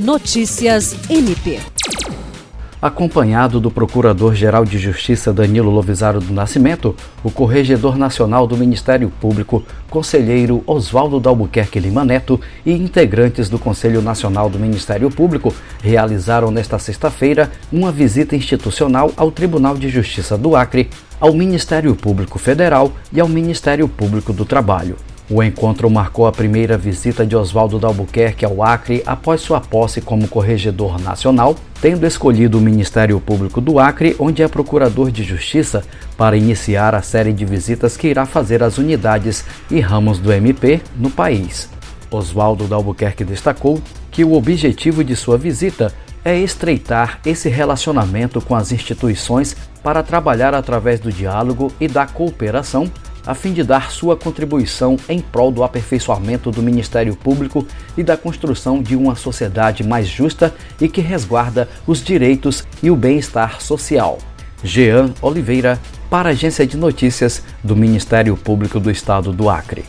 Notícias MP. Acompanhado do Procurador-Geral de Justiça Danilo Lovisaro do Nascimento, o Corregedor Nacional do Ministério Público, Conselheiro Oswaldo Dalbuquerque Lima Neto e integrantes do Conselho Nacional do Ministério Público realizaram nesta sexta-feira uma visita institucional ao Tribunal de Justiça do Acre, ao Ministério Público Federal e ao Ministério Público do Trabalho. O encontro marcou a primeira visita de Oswaldo Dalbuquerque ao Acre após sua posse como corregedor nacional, tendo escolhido o Ministério Público do Acre, onde é procurador de justiça, para iniciar a série de visitas que irá fazer às unidades e ramos do MP no país. Oswaldo Dalbuquerque destacou que o objetivo de sua visita é estreitar esse relacionamento com as instituições para trabalhar através do diálogo e da cooperação a fim de dar sua contribuição em prol do aperfeiçoamento do Ministério Público e da construção de uma sociedade mais justa e que resguarda os direitos e o bem-estar social. Jean Oliveira, para a Agência de Notícias do Ministério Público do Estado do Acre.